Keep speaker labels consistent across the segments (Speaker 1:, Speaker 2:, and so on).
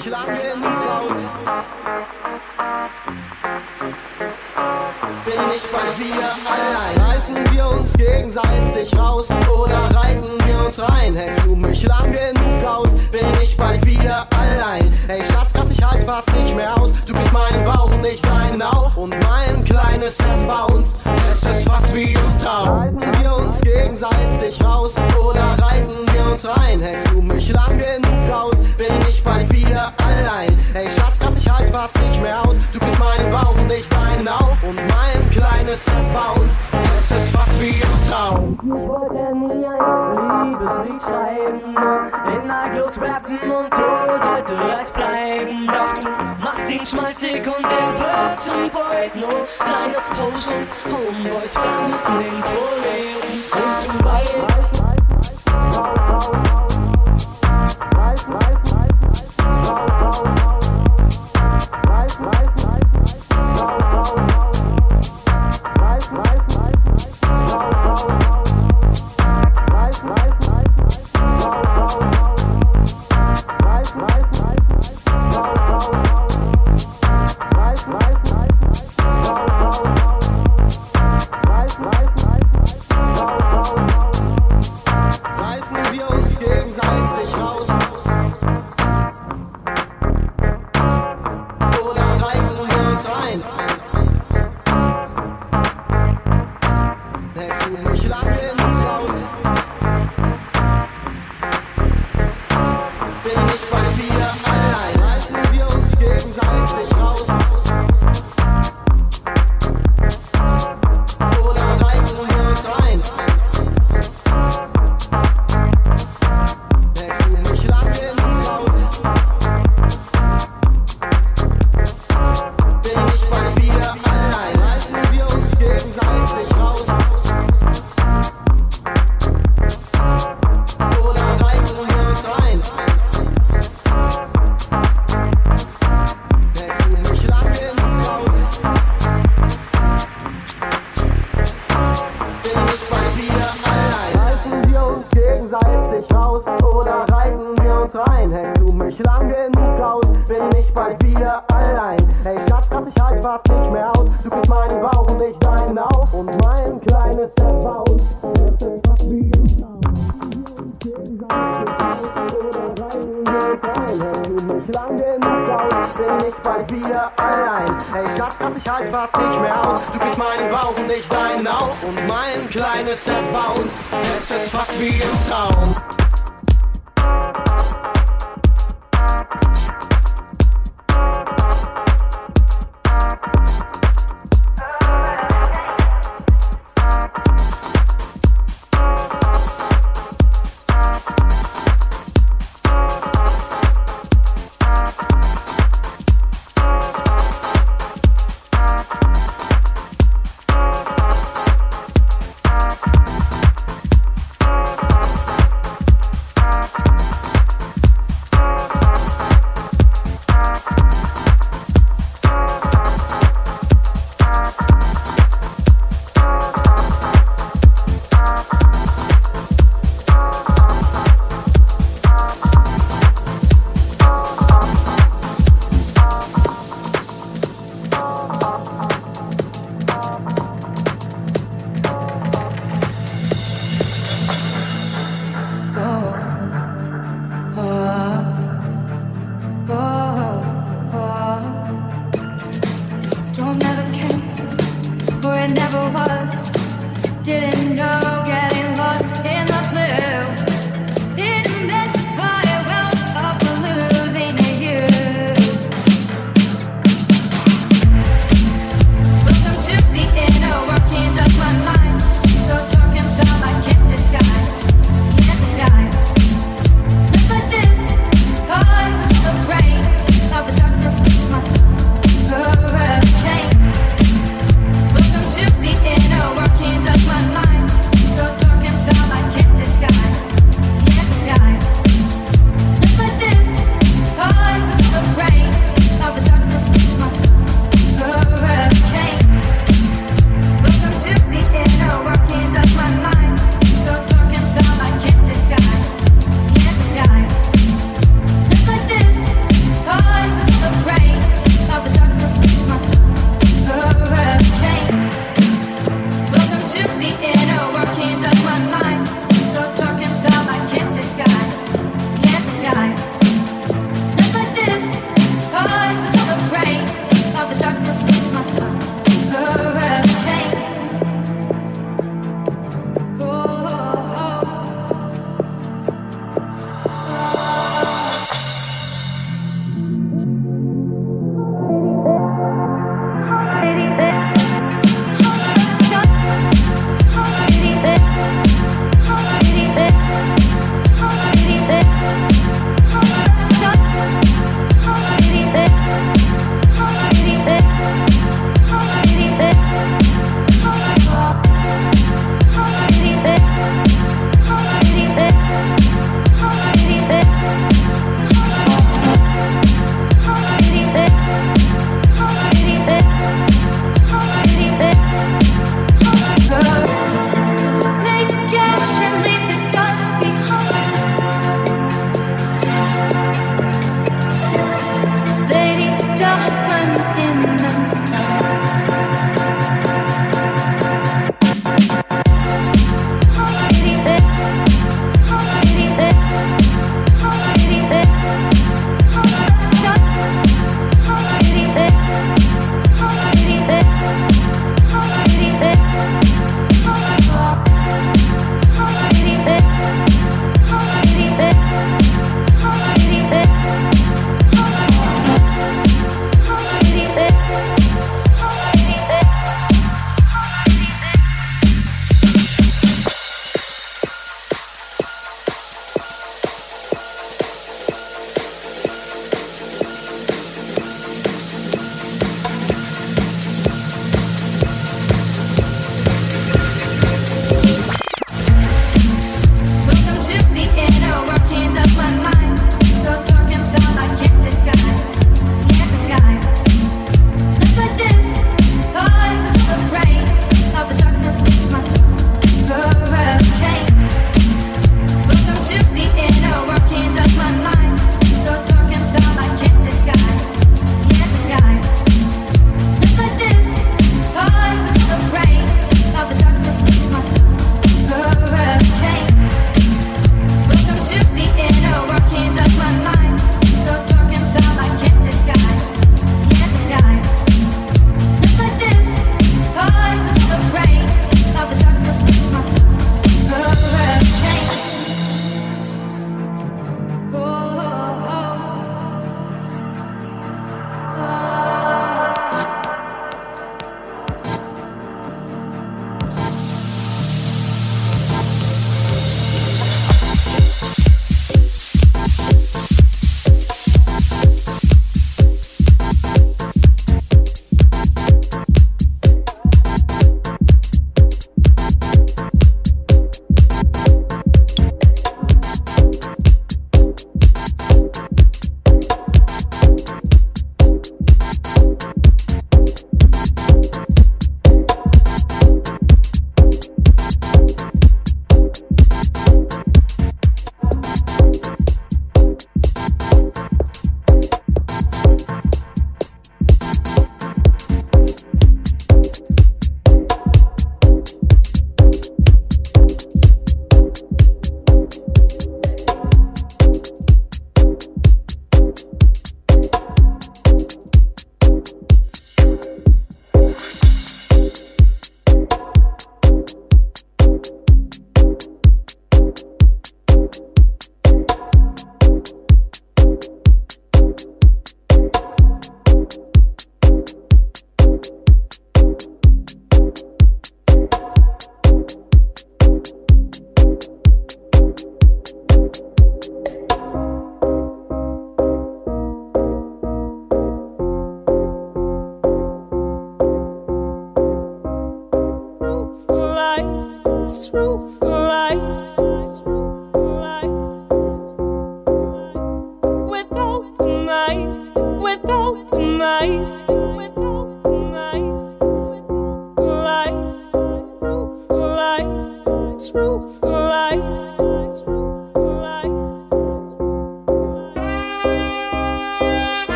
Speaker 1: euch lange genug aus. Bin ich bei wir allein. Reißen wir uns gegenseitig raus oder reiten wir uns rein? Hältst du mich lange genug aus? Bin ich bei wir allein. Ey, Schatz, ich halt fast nicht mehr aus. Du bist meinen Bauch und ich deinen auch. Und mein kleines Herz uns. Es ist fast wie ein Traum. Reiten wir uns gegenseitig raus oder reiten wir uns rein? Hältst du mich lang genug aus? Bin ich bald wieder allein? Ey, Schatz, krass, ich halt fast nicht mehr aus. Du bist meinen Bauch und ich deinen auch. Und mein kleines Herz uns. Es ist fast wie ein Traum. Ich
Speaker 2: wollte nie ein Liebes nicht schreiben. In Nigels rappen und du sollte reich bleiben. Doch du machst ihn schmalzig und er wird zum Poet. Nur seine Hoes und Homeboys vermissen den Proleten. Und du weißt,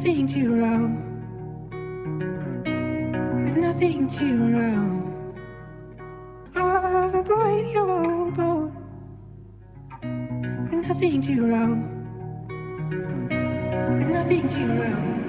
Speaker 3: nothing to row. With nothing to row. Of a bright yellow boat. With
Speaker 4: nothing to row. With nothing to row.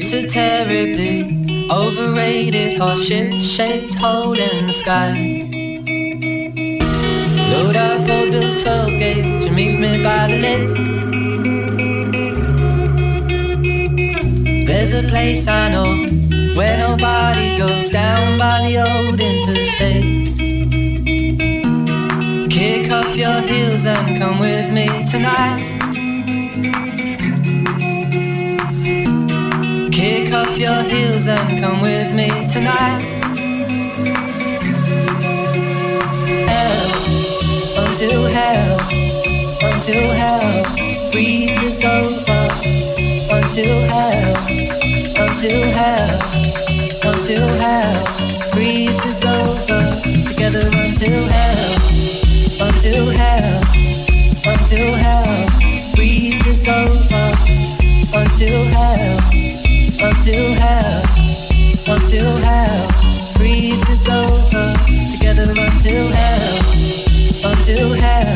Speaker 5: It's a terribly overrated, heart shit shaped hole in the sky. Load up old Bill's 12 gauge and meet me by the lake. There's a place I know where nobody goes down by the old interstate. Kick off your heels and come with me tonight. Your heels and come with me tonight. Hell, until hell, until hell freezes over. Until hell, until hell, until hell freezes over. Together until hell until hell, until hell freezes over, until hell, until hell freezes over, together until hell, until hell,